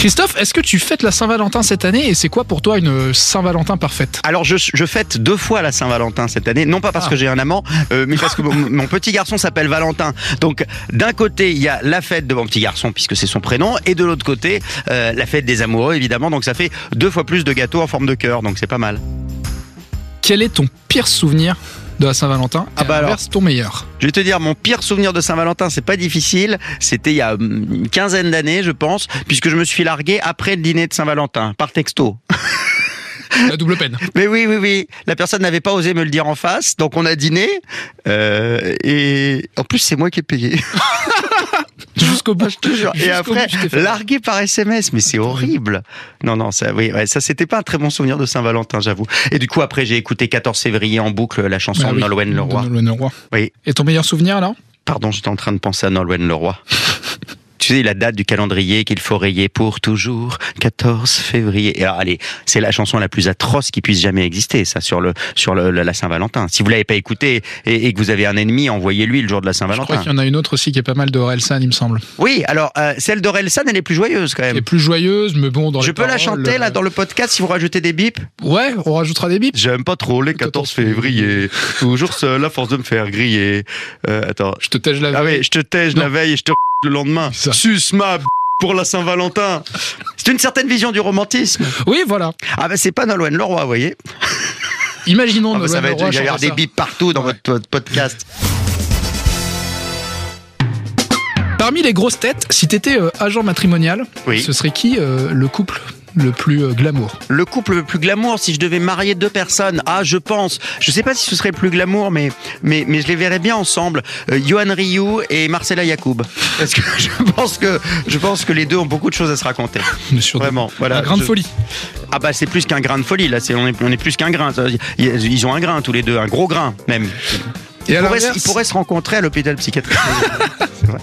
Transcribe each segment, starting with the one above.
Christophe, est-ce que tu fêtes la Saint-Valentin cette année et c'est quoi pour toi une Saint-Valentin parfaite? Alors je, je fête deux fois la Saint-Valentin cette année, non pas parce Ah. que j'ai un amant, euh, mais parce que mon, mon petit garçon s'appelle Valentin. Donc d'un côté il y a la fête de mon petit garçon puisque c'est son prénom, et de l'autre côté euh, la fête des amoureux évidemment. Donc ça fait deux fois plus de gâteaux en forme de cœur, donc c'est pas mal. Quel est ton pire souvenir? De la Saint-Valentin Ah bah alors. ton meilleur Je vais te dire, mon pire souvenir de Saint-Valentin, c'est pas difficile. C'était il y a hum, une quinzaine d'années, je pense, puisque je me suis largué après le dîner de Saint-Valentin, par texto. La double peine. Mais oui, oui, oui. La personne n'avait pas osé me le dire en face, donc on a dîné. euh, et en plus, c'est moi qui ai payé. Jusqu'au bout. Jure. Et après, largué par SMS, mais c'est horrible. Non, non, ça, oui, ouais, ça, c'était pas un très bon souvenir de Saint-Valentin, j'avoue. Et du coup, après, j'ai écouté 14 février en boucle la chanson Ah de oui, Nolwenn Leroy. de Nolwenn Leroy. Oui. Et ton meilleur souvenir alors? Pardon, j'étais en train de penser à Nolwenn Leroy. Sais, la date du calendrier qu'il faut rayer pour toujours, 14 février. Et alors, allez, c'est la chanson la plus atroce qui puisse jamais exister, ça, sur le sur le, la Saint-Valentin. Si vous l'avez pas écouté et, et que vous avez un ennemi, envoyez-lui le jour de la Je crois Saint-Valentin. qu'il y en a une autre aussi qui est pas mal de Orelsan, il me semble. Oui, alors, euh, celle d'Orelsan, elle est plus joyeuse quand Elle est même. plus joyeuse, mais bon, dans Je les peux la chanter là euh, dans le podcast si vous rajoutez des bips Ouais, on rajoutera des bips. J'aime pas trop les 14 février, toujours seul à force de me faire griller. Euh, attends. Je te tège la Ah veille. oui, je te tège la veille et je te le lendemain. Ça. Suce ma b- pour la Saint-Valentin. C'est une certaine vision du romantisme. Oui, voilà. Ah ben c'est pas Nolwenn Leroy, vous voyez. Imaginons Ah ça va être, il va y avoir des bips partout dans Ouais. votre, votre podcast. Parmi les grosses têtes, si t'étais euh, agent matrimonial, Oui. ce serait qui euh, le couple? Le plus euh, glamour Le couple le plus glamour, si je devais marier deux personnes, ah je pense, je sais pas si ce serait le plus glamour, mais mais mais je les verrais bien ensemble, euh, Johan Rioux et Marcella Yacoub, parce que je pense que je pense que les deux ont beaucoup de choses à se raconter. Vraiment, voilà. Un grain de Je- folie. Ah bah c'est plus qu'un grain de folie là, c'est on est, on est plus qu'un grain. Ils, ont un grain tous les deux, un gros grain même. Et Ils à pourraient, ils pourraient se rencontrer à l'hôpital psychiatrique. C'est vrai.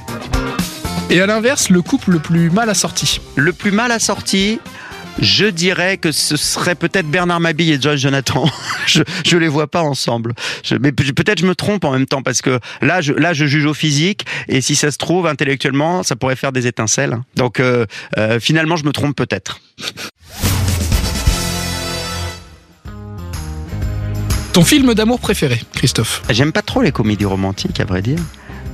Et à l'inverse, le couple le plus mal assorti. Le plus mal assorti, je dirais que ce serait peut-être Bernard Mabille et Joyce Jonathan. je, je les vois pas ensemble. Je- mais pe- peut-être je me trompe en même temps parce que là je, là je juge au physique et si ça se trouve intellectuellement, ça pourrait faire des étincelles. Donc euh, euh, finalement je me trompe peut-être. Ton film d'amour préféré, Christophe? J'aime pas trop les comédies romantiques, à vrai dire.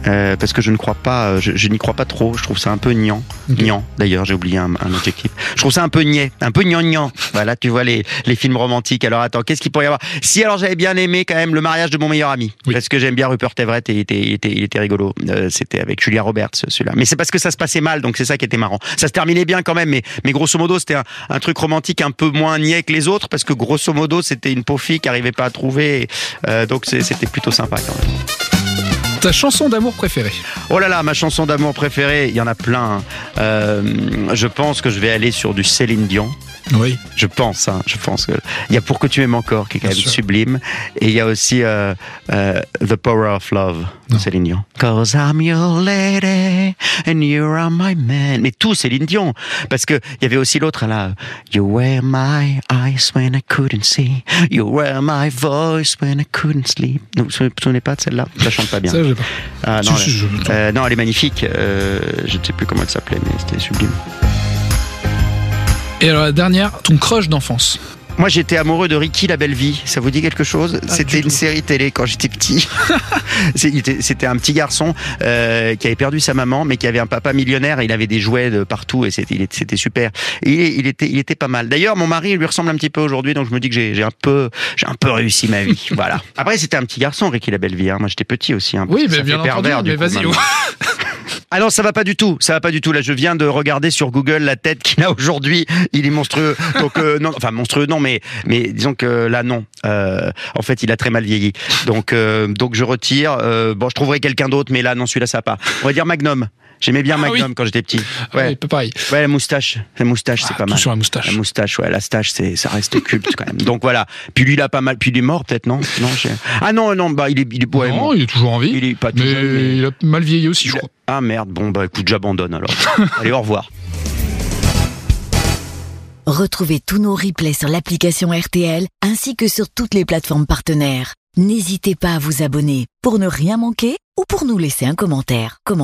Euh, parce que je ne crois pas, euh, je, je n'y crois pas trop. Je trouve ça un peu niant. Ok. Niant, d'ailleurs, j'ai oublié un, un adjectif. Je trouve ça un peu niais, un peu gnangnan. Voilà, tu vois les, les films romantiques. Alors attends, qu'est-ce qu'il pourrait y avoir? Si alors j'avais bien aimé quand même le mariage de mon meilleur ami, Oui. parce que j'aime bien Rupert Everett et il était, il était, il était rigolo. Euh, C'était avec Julia Roberts celui-là. Mais c'est parce que ça se passait mal, donc c'est ça qui était marrant. Ça se terminait bien quand même, mais, mais grosso modo c'était un, un truc romantique un peu moins niais que les autres, parce que grosso modo c'était une pauvre fille qui arrivait pas à trouver. Euh, donc c'était plutôt sympa quand même. Ta chanson d'amour préférée Oh là là, ma chanson d'amour préférée, il y en a plein. Euh, je pense que je vais aller sur du Céline Dion. Oui. Je pense, hein, je pense que il y a Pour que tu m'aimes encore qui est quand Bien même sûr. sublime, et il y a aussi euh, euh, The Power of Love de. Céline Dion. Cause I'm your lady and you are my man. Mais tout Céline Dion, parce que il y avait aussi l'autre là. You were my eyes when I couldn't see. You were my voice when I couldn't sleep. Vous vous souvenez pas de celle-là? Je la chante pas bien. Ça, pas. Ah, non, si, je- euh, non, elle est magnifique. Euh, je ne sais plus comment elle s'appelait, mais c'était sublime. Et alors la dernière, ton crush d'enfance. Moi, j'étais amoureux de Ricky la Belle Vie. Ça vous dit quelque chose? C'était du une tout. série télé quand j'étais petit. C'était un petit garçon euh, qui avait perdu sa maman, mais qui avait un papa millionnaire. Et il avait des jouets de partout et c'était c'était super. Et il, était, il était pas mal. D'ailleurs, mon mari lui ressemble un petit peu aujourd'hui, donc je me dis que j'ai un peu, j'ai un peu réussi ma vie. voilà. Après, c'était un petit garçon, Ricky la Belle Vie. hein. Moi, j'étais petit aussi. hein, parce Oui, mais bien entendu. pervers, Mais vas-y. Ah non, ça va pas du tout. Ça va pas du tout. Là, je viens de regarder sur Google la tête qu'il a aujourd'hui. Il est monstrueux. Donc euh, non, enfin monstrueux non, mais mais disons que là non. Euh, en fait, il a très mal vieilli. Donc euh, donc je retire. Euh, bon, je trouverai quelqu'un d'autre, mais là non, celui-là ça va pas. On va dire Magnum. J'aimais bien Ah Magnum oui. quand j'étais petit. Ouais, Ouais, pas pareil. ouais, la moustache, la moustache, c'est Ah, pas mal. sur la moustache. La moustache, ouais, la stache, c'est, ça reste culte quand même. Donc voilà. Puis lui, il a pas mal. Puis il est mort peut-être, non? Non. j'ai- Ah non, non, bah il est, il est, ouais, non, il est toujours en vie. il est pas tout mais jeune, mais- il a mal vieilli aussi, je crois. Ah merde, bon bah écoute, j'abandonne alors. Allez, au revoir. Retrouvez tous nos replays sur l'application RTL ainsi que sur toutes les plateformes partenaires. N'hésitez pas à vous abonner pour ne rien manquer ou pour nous laisser un commentaire.